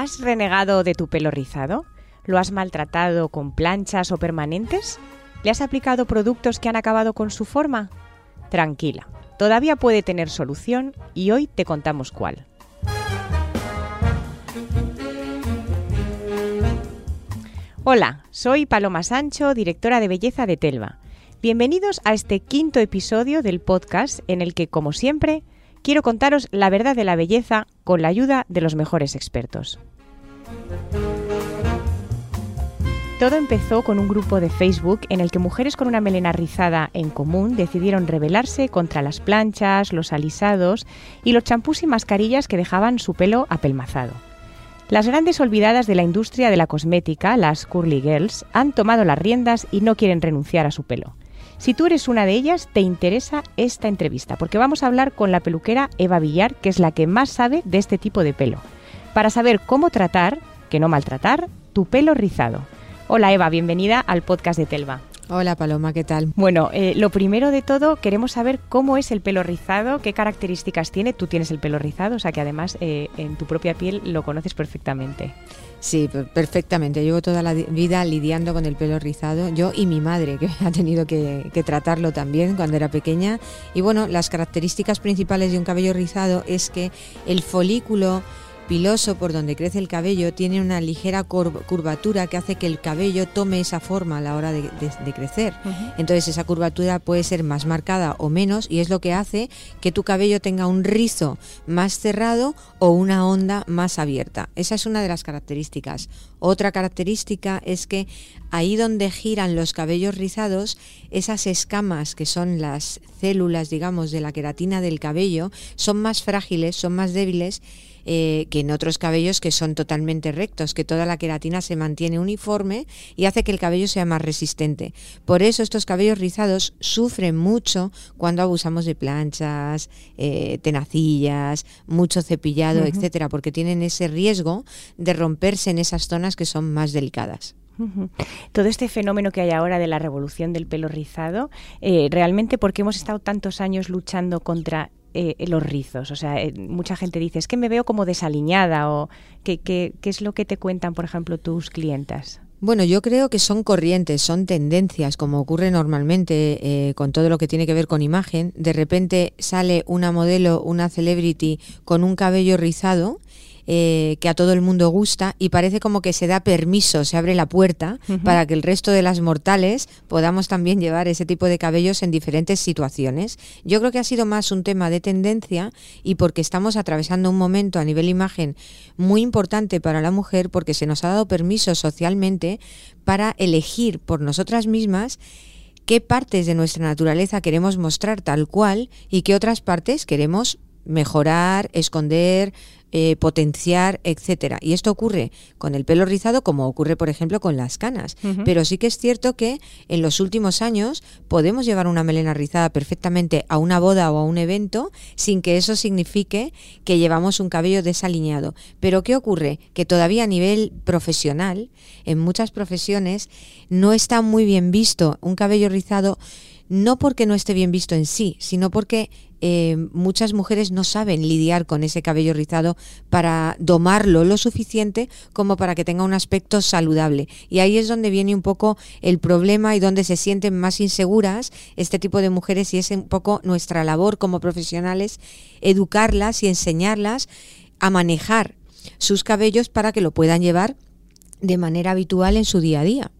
¿Has renegado de tu pelo rizado? ¿Lo has maltratado con planchas o permanentes? ¿Le has aplicado productos que han acabado con su forma? Tranquila, todavía puede tener solución y hoy te contamos cuál. Hola, soy Paloma Sancho, directora de belleza de Telva. Bienvenidos a este quinto episodio del podcast en el que, como siempre, quiero contaros la verdad de la belleza con la ayuda de los mejores expertos. Todo empezó con un grupo de Facebook en el que mujeres con una melena rizada en común decidieron rebelarse contra las planchas, los alisados y los champús y mascarillas que dejaban su pelo apelmazado. Las grandes olvidadas de la industria de la cosmética, las Curly Girls, han tomado las riendas y no quieren renunciar a su pelo. Si tú eres una de ellas, te interesa esta entrevista, porque vamos a hablar con la peluquera Eva Villar, que es la que más sabe de este tipo de pelo, para saber cómo tratar, que no maltratar, tu pelo rizado. Hola Eva, bienvenida al podcast de Telva. Hola Paloma, ¿qué tal? Bueno, eh, lo primero de todo, queremos saber cómo es el pelo rizado, qué características tiene. Tú tienes el pelo rizado, o sea que además eh, en tu propia piel lo conoces perfectamente. Sí, perfectamente. Llevo toda la vida lidiando con el pelo rizado. Yo y mi madre, que ha tenido que, que, tratarlo también cuando era pequeña. Y bueno, las características principales de un cabello rizado es que el folículo piloso por donde crece el cabello tiene una ligera curvatura que hace que el cabello tome esa forma a la hora de, crecer. Entonces esa curvatura puede ser más marcada o menos y es lo que hace que tu cabello tenga un rizo más cerrado o una onda más abierta. Esa es una de las características. Otra característica es que ahí donde giran los cabellos rizados, esas escamas que son las células, digamos, de la queratina del cabello, son más frágiles, son más débiles eh, que en otros cabellos que son totalmente rectos, que toda la queratina se mantiene uniforme y hace que el cabello sea más resistente. Por eso estos cabellos rizados sufren mucho cuando abusamos de planchas, eh, tenacillas, mucho cepillado, etcétera, porque tienen ese riesgo de romperse en esas zonas que son más delicadas. Todo este fenómeno que hay ahora de la revolución del pelo rizado, eh, realmente porque hemos estado tantos años luchando contra eh, los rizos? O sea, eh, mucha gente dice, es que me veo como desaliñada o ¿qué, qué, es lo que te cuentan, por ejemplo, tus clientas? Bueno, yo creo que son corrientes, son tendencias, como ocurre normalmente eh, con todo lo que tiene que ver con imagen. De repente sale una modelo, una celebrity con un cabello rizado eh, que a todo el mundo gusta y parece como que se da permiso, se abre la puerta para que el resto de las mortales podamos también llevar ese tipo de cabellos en diferentes situaciones. Yo creo que ha sido más un tema de tendencia y porque estamos atravesando un momento a nivel imagen muy importante para la mujer porque se nos ha dado permiso socialmente para elegir por nosotras mismas qué partes de nuestra naturaleza queremos mostrar tal cual y qué otras partes queremos mejorar, esconder, eh, potenciar, etcétera. Y esto ocurre con el pelo rizado como ocurre, por ejemplo, con las canas. Pero sí que es cierto que en los últimos años podemos llevar una melena rizada perfectamente a una boda o a un evento sin que eso signifique que llevamos un cabello desaliñado. Pero ¿qué ocurre? Que todavía a nivel profesional, en muchas profesiones, no está muy bien visto un cabello rizado no porque no esté bien visto en sí, sino porque eh, muchas mujeres no saben lidiar con ese cabello rizado para domarlo lo suficiente como para que tenga un aspecto saludable. Y ahí es donde viene un poco el problema y donde se sienten más inseguras este tipo de mujeres y es un poco nuestra labor como profesionales educarlas y enseñarlas a manejar sus cabellos para que lo puedan llevar de manera habitual en su día a día.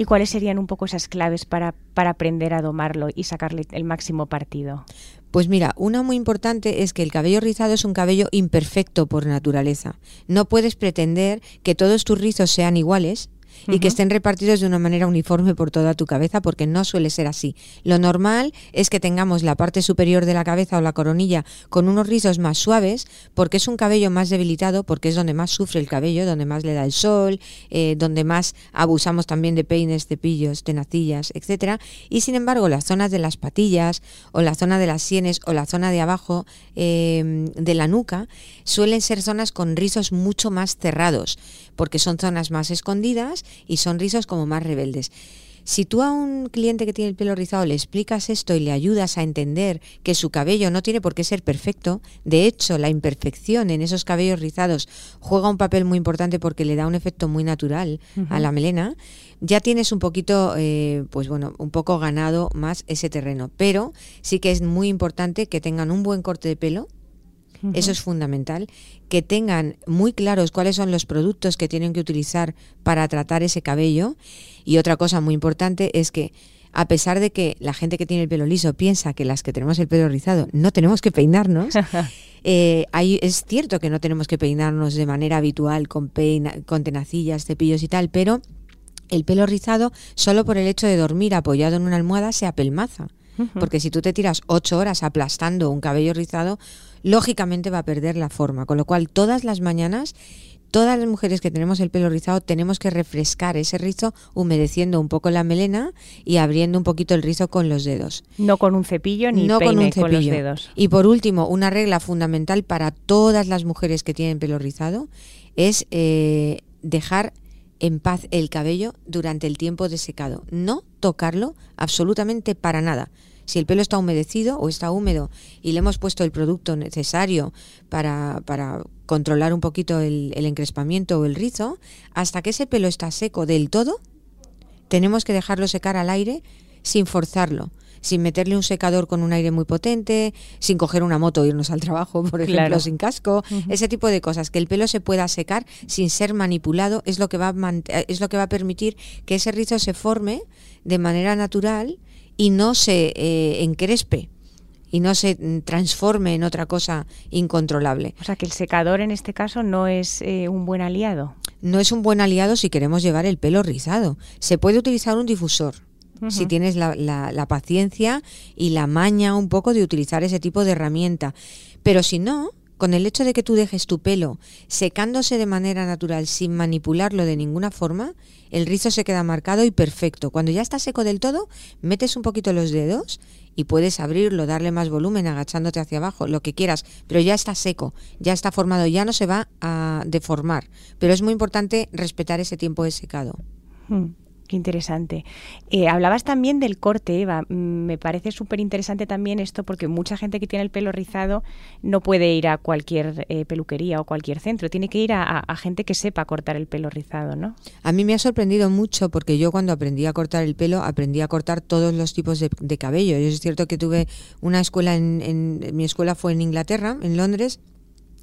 ¿Y cuáles serían un poco esas claves para, para aprender a domarlo y sacarle el máximo partido? Pues mira, una muy importante es que el cabello rizado es un cabello imperfecto por naturaleza. No puedes pretender que todos tus rizos sean iguales, y que estén repartidos de una manera uniforme por toda tu cabeza, porque no suele ser así. Lo normal es que tengamos la parte superior de la cabeza o la coronilla con unos rizos más suaves, porque es un cabello más debilitado, porque es donde más sufre el cabello, donde más le da el sol, eh, donde más abusamos también de peines, cepillos, tenacillas, etcétera. Y sin embargo, las zonas de las patillas o la zona de las sienes o la zona de abajo eh, de la nuca suelen ser zonas con rizos mucho más cerrados, porque son zonas más escondidas y son rizos como más rebeldes. Si tú a un cliente que tiene el pelo rizado le explicas esto y le ayudas a entender que su cabello no tiene por qué ser perfecto, de hecho la imperfección en esos cabellos rizados juega un papel muy importante porque le da un efecto muy natural a la melena, ya tienes un poquito, eh, pues bueno, un poco ganado más ese terreno. Pero sí que es muy importante que tengan un buen corte de pelo, eso es fundamental. Que tengan muy claros cuáles son los productos que tienen que utilizar para tratar ese cabello. Y otra cosa muy importante es que a pesar de que la gente que tiene el pelo liso piensa que las que tenemos el pelo rizado no tenemos que peinarnos, eh, es cierto que no tenemos que peinarnos de manera habitual con, peina, con tenacillas, cepillos y tal, pero el pelo rizado, solo por el hecho de dormir apoyado en una almohada, se apelmaza. Porque si tú te tiras ocho horas aplastando un cabello rizado, lógicamente va a perder la forma. Con lo cual, todas las mañanas, todas las mujeres que tenemos el pelo rizado, tenemos que refrescar ese rizo humedeciendo un poco la melena y abriendo un poquito el rizo con los dedos. No con un cepillo ni con, un cepillo. los dedos. Y por último, una regla fundamental para todas las mujeres que tienen pelo rizado es eh, dejar en paz el cabello durante el tiempo de secado. No tocarlo absolutamente para nada. Si el pelo está humedecido o está húmedo y le hemos puesto el producto necesario para, para controlar un poquito el, el encrespamiento o el rizo, hasta que ese pelo está seco del todo, tenemos que dejarlo secar al aire sin forzarlo sin meterle un secador con un aire muy potente, sin coger una moto e irnos al trabajo, por ejemplo, sin casco, ese tipo de cosas, que el pelo se pueda secar sin ser manipulado es lo que va a es lo que va a permitir que ese rizo se forme de manera natural y no se eh, encrespe y no se transforme en otra cosa incontrolable. O sea que el secador en este caso no es eh, un buen aliado. No es un buen aliado si queremos llevar el pelo rizado. Se puede utilizar un difusor si tienes la, la, paciencia y la maña un poco de utilizar ese tipo de herramienta. Pero si no, con el hecho de que tú dejes tu pelo secándose de manera natural sin manipularlo de ninguna forma, el rizo se queda marcado y perfecto. Cuando ya está seco del todo, metes un poquito los dedos y puedes abrirlo, darle más volumen, agachándote hacia abajo, lo que quieras, pero ya está seco, ya está formado, ya no se va a deformar. Pero es muy importante respetar ese tiempo de secado. Hmm. Qué interesante. Eh, hablabas también del corte, Eva. Mm, me parece súper interesante también esto porque mucha gente que tiene el pelo rizado no puede ir a cualquier eh, peluquería o cualquier centro. Tiene que ir a, gente que sepa cortar el pelo rizado, ¿no? A mí me ha sorprendido mucho porque yo cuando aprendí a cortar el pelo aprendí a cortar todos los tipos de, cabello. Yo es cierto que tuve una escuela en, mi escuela fue en Inglaterra, en Londres,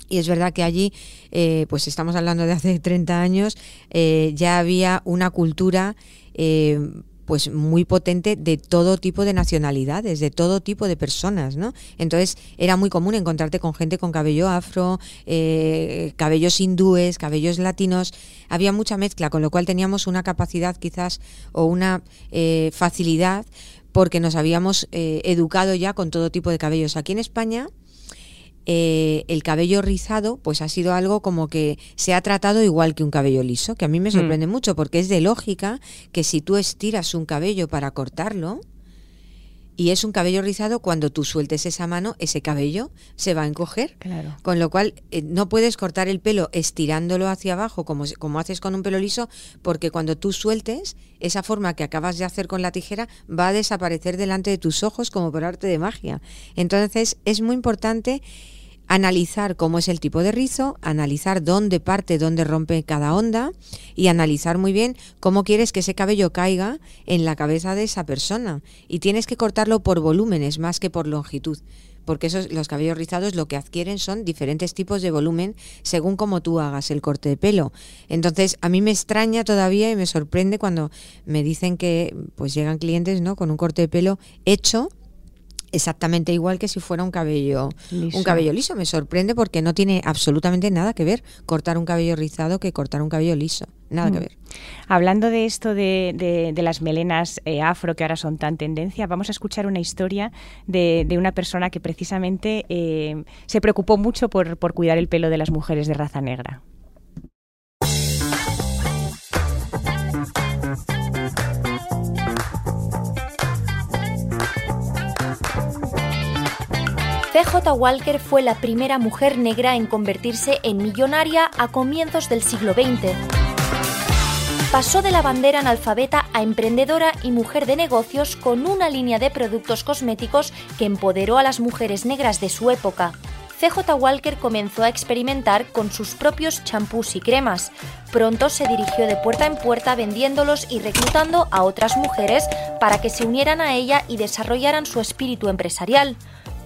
y es verdad que allí, eh, pues estamos hablando de hace 30 años, eh, ya había una cultura eh, pues muy potente de todo tipo de nacionalidades, de todo tipo de personas, ¿no? Entonces era muy común encontrarte con gente con cabello afro, cabellos hindúes, cabellos latinos, había mucha mezcla, con lo cual teníamos una capacidad quizás o una facilidad porque nos habíamos educado ya con todo tipo de cabellos. Aquí en España eh, el cabello rizado pues ha sido algo como que se ha tratado igual que un cabello liso, que a mí me hmm. sorprende mucho porque es de lógica que si tú estiras un cabello para cortarlo, y es un cabello rizado, cuando tú sueltes esa mano, ese cabello se va a encoger. Claro. Con lo cual, eh, no puedes cortar el pelo estirándolo hacia abajo como, como haces con un pelo liso, porque cuando tú sueltes, esa forma que acabas de hacer con la tijera va a desaparecer delante de tus ojos como por arte de magia. Entonces, es muy importante analizar cómo es el tipo de rizo, analizar dónde parte, dónde rompe cada onda y analizar muy bien cómo quieres que ese cabello caiga en la cabeza de esa persona. Y tienes que cortarlo por volúmenes más que por longitud, porque esos, los cabellos rizados lo que adquieren son diferentes tipos de volumen según cómo tú hagas el corte de pelo. Entonces, a mí me extraña todavía y me sorprende cuando me dicen que pues llegan clientes ¿no? con un corte de pelo hecho exactamente igual que si fuera un cabello Liso. un cabello liso. Me sorprende porque no tiene absolutamente nada que ver cortar un cabello rizado que cortar un cabello liso. Nada que Mm. ver. Hablando de esto de, de- de las melenas eh, afro que ahora son tan tendencia, vamos a escuchar una historia de, de una persona que precisamente eh, se preocupó mucho por, por cuidar el pelo de las mujeres de raza negra. C.J. Walker fue la primera mujer negra en convertirse en millonaria a comienzos del siglo XX. Pasó de la bandera analfabeta a emprendedora y mujer de negocios con una línea de productos cosméticos que empoderó a las mujeres negras de su época. CJ Walker comenzó a experimentar con sus propios champús y cremas. Pronto se dirigió de puerta en puerta vendiéndolos y reclutando a otras mujeres para que se unieran a ella y desarrollaran su espíritu empresarial.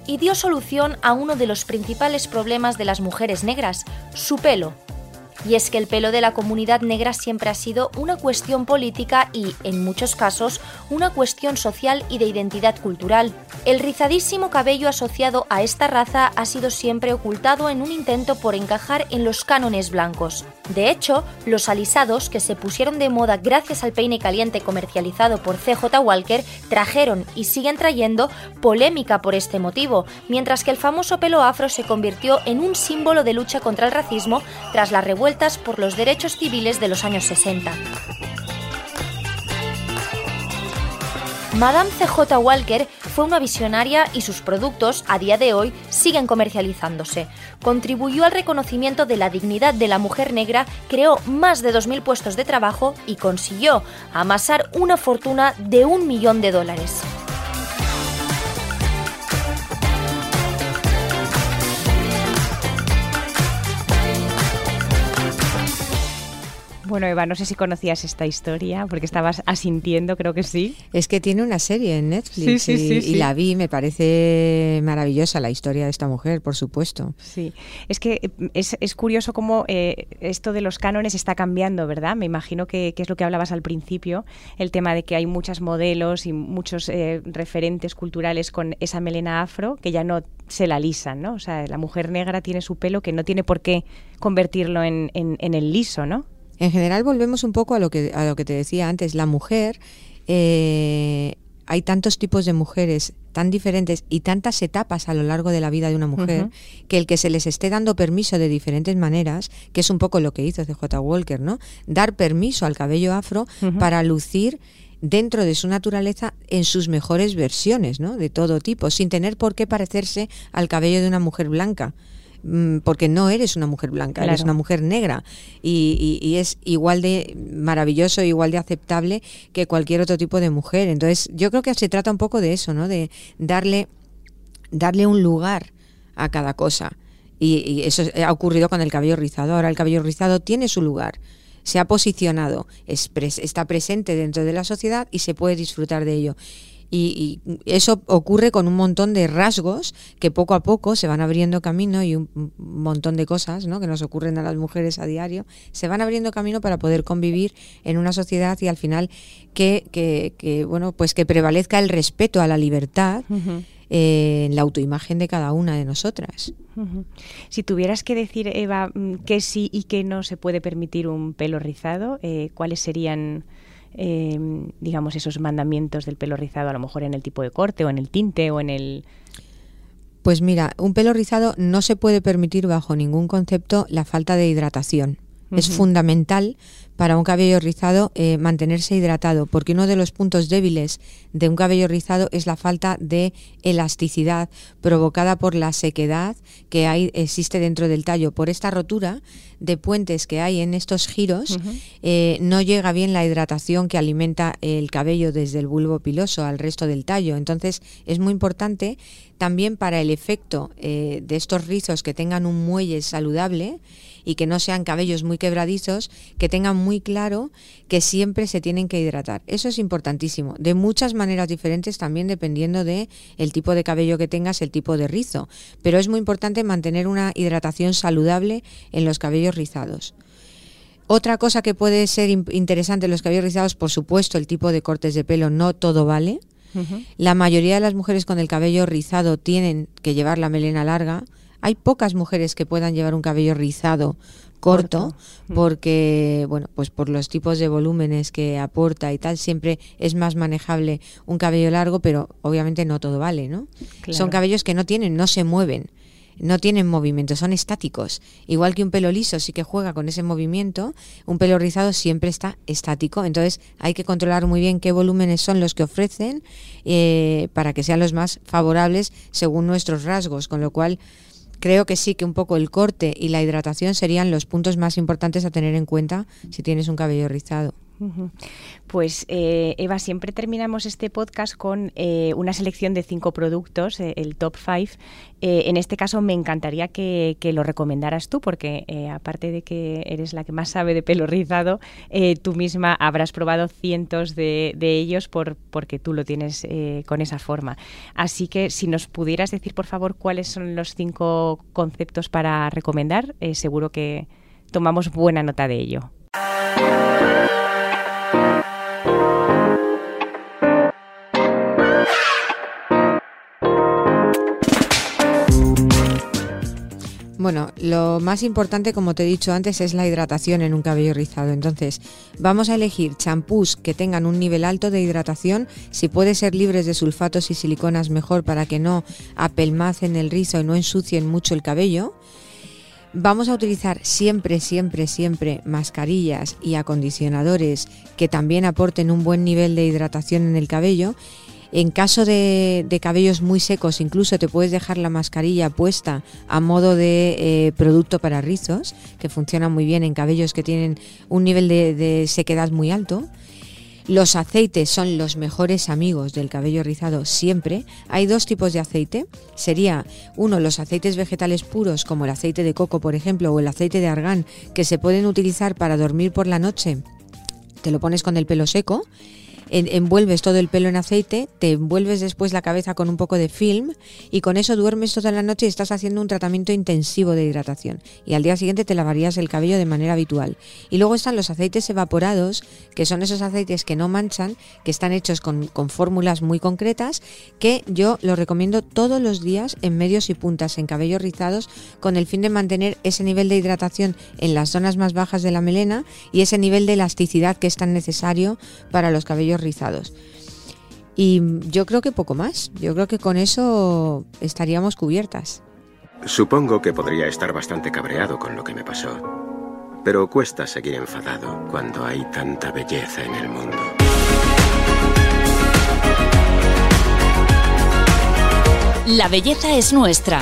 Y dio solución a uno de los principales problemas de las mujeres negras, su pelo. Y es que el pelo de la comunidad negra siempre ha sido una cuestión política y, en muchos casos, una cuestión social y de identidad cultural. El rizadísimo cabello asociado a esta raza ha sido siempre ocultado en un intento por encajar en los cánones blancos. De hecho, los alisados, que se pusieron de moda gracias al peine caliente comercializado por CJ Walker, trajeron y siguen trayendo polémica por este motivo, mientras que el famoso pelo afro se convirtió en un símbolo de lucha contra el racismo tras las por los derechos civiles de los años 60. Madame CJ Walker fue una visionaria y sus productos, a día de hoy, siguen comercializándose. Contribuyó al reconocimiento de la dignidad de la mujer negra, creó más de 2.000 puestos de trabajo y consiguió amasar una fortuna de un millón de dólares. Bueno, Eva, no sé si conocías esta historia, porque estabas asintiendo, creo que sí. Es que tiene una serie en Netflix Sí, sí, y, sí, y sí. la vi, me parece maravillosa la historia de esta mujer, por supuesto. Sí, es que eh, es, es curioso cómo eh, esto de los cánones está cambiando, ¿verdad? Me imagino que, que es lo que hablabas al principio, el tema de que hay muchos modelos y muchos eh, referentes culturales con esa melena afro que ya no se la lisan, ¿no? O sea, la mujer negra tiene su pelo que no tiene por qué convertirlo en, en- en el liso, ¿no? En general volvemos un poco a lo que, a lo que te decía antes, la mujer, eh, hay tantos tipos de mujeres tan diferentes y tantas etapas a lo largo de la vida de una mujer que el que se les esté dando permiso de diferentes maneras, que es un poco lo que hizo CJ Walker, ¿no? Dar permiso al cabello afro para lucir dentro de su naturaleza en sus mejores versiones, ¿no? De todo tipo, sin tener por qué parecerse al cabello de una mujer blanca. Mm, Porque no eres una mujer blanca, eres una mujer negra y, y- y es igual de maravilloso, igual de aceptable que cualquier otro tipo de mujer. Entonces, yo creo que se trata un poco de eso, ¿no? De darle, darle un lugar a cada cosa. Y, y eso ha ocurrido con el cabello rizado. Ahora el cabello rizado tiene su lugar, se ha posicionado, es pres- está presente dentro de la sociedad y se puede disfrutar de ello. Y, y eso ocurre con un montón de rasgos que poco a poco se van abriendo camino y un montón de cosas ¿no? que nos ocurren a las mujeres a diario, se van abriendo camino para poder convivir en una sociedad y al final que, que, que, bueno pues que prevalezca el respeto a la libertad eh, en la autoimagen de cada una de nosotras. Si tuvieras que decir, Eva, mm, que sí y que no se puede permitir un pelo rizado, eh, ¿cuáles serían, eh, digamos, esos mandamientos del pelo rizado, a lo mejor en el tipo de corte o en el tinte o en el... Pues mira, un pelo rizado no se puede permitir bajo ningún concepto la falta de hidratación. Es fundamental para un cabello rizado eh, mantenerse hidratado, porque uno de los puntos débiles de un cabello rizado es la falta de elasticidad provocada por la sequedad que hay, existe dentro del tallo. Por esta rotura de puentes que hay en estos giros, eh, no llega bien la hidratación que alimenta el cabello desde el bulbo piloso al resto del tallo. Entonces es muy importante también para el efecto eh, de estos rizos que tengan un muelle saludable y que no sean cabellos muy quebradizos, que tengan muy claro que siempre se tienen que hidratar. Eso es importantísimo, de muchas maneras diferentes también dependiendo de el tipo de cabello que tengas, el tipo de rizo, pero es muy importante mantener una hidratación saludable en los cabellos rizados. Otra cosa que puede ser in- interesante en los cabellos rizados, por supuesto, el tipo de cortes de pelo, no todo vale. La mayoría de las mujeres con el cabello rizado tienen que llevar la melena larga. Hay pocas mujeres que puedan llevar un cabello rizado corto, mm. porque bueno, pues por los tipos de volúmenes que aporta y tal, siempre es más manejable un cabello largo, pero obviamente no todo vale, ¿no? Son cabellos que no tienen, no se mueven no tienen movimiento, son estáticos. Igual que un pelo liso sí que juega con ese movimiento, un pelo rizado siempre está estático. Entonces hay que controlar muy bien qué volúmenes son los que ofrecen eh, para que sean los más favorables según nuestros rasgos. Con lo cual creo que sí que un poco el corte y la hidratación serían los puntos más importantes a tener en cuenta si tienes un cabello rizado. Pues eh, Eva, siempre terminamos este podcast con eh, una selección de cinco productos, eh, el top five. en este caso me encantaría que, lo recomendaras tú, porque aparte de que eres la que más sabe de pelo rizado, tú misma habrás probado cientos de, ellos por, porque tú lo tienes con esa forma. Así que si nos pudieras decir, por favor, cuáles son los cinco conceptos para recomendar, seguro que tomamos buena nota de ello. Bueno, lo más importante, como te he dicho antes, es la hidratación en un cabello rizado. Entonces, vamos a elegir champús que tengan un nivel alto de hidratación. Si puede ser libres de sulfatos y siliconas, mejor para que no apelmacen el rizo y no ensucien mucho el cabello. Vamos a utilizar siempre, siempre, siempre mascarillas y acondicionadores que también aporten un buen nivel de hidratación en el cabello en caso de, cabellos muy secos, incluso te puedes dejar la mascarilla puesta a modo de eh, producto para rizos, que funciona muy bien en cabellos que tienen un nivel de, sequedad muy alto. Los aceites son los mejores amigos del cabello rizado siempre. Hay dos tipos de aceite. Sería uno los aceites vegetales puros como el aceite de coco, por ejemplo, o el aceite de argán, que se pueden utilizar para dormir por la noche. Te lo pones con el pelo seco envuelves todo el pelo en aceite, te envuelves después la cabeza con un poco de film y con eso duermes toda la noche y estás haciendo un tratamiento intensivo de hidratación. Y al día siguiente te lavarías el cabello de manera habitual. Y luego están los aceites evaporados, que son esos aceites que no manchan, que están hechos con, con fórmulas muy concretas, que yo los recomiendo todos los días en medios y puntas, en cabellos rizados, con el fin de mantener ese nivel de hidratación en las zonas más bajas de la melena y ese nivel de elasticidad que es tan necesario para los cabellos rizados. Y yo creo que poco más. Yo creo que con eso estaríamos cubiertas. Supongo que podría estar bastante cabreado con lo que me pasó. Pero cuesta seguir enfadado cuando hay tanta belleza en el mundo. La belleza es nuestra.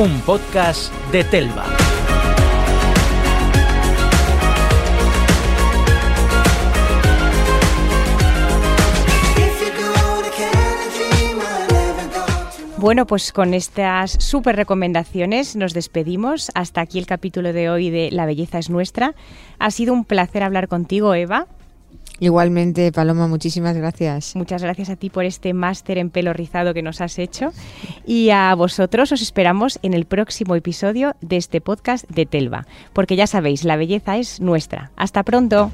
Un podcast de Telva. Bueno, pues con estas súper recomendaciones nos despedimos. Hasta aquí el capítulo de hoy de La belleza es nuestra. Ha sido un placer hablar contigo, Eva. Igualmente, Paloma, muchísimas gracias. Muchas gracias a ti por este máster en pelo rizado que nos has hecho. Y a vosotros os esperamos en el próximo episodio de este podcast de Telva, porque ya sabéis, la belleza es nuestra. Hasta pronto.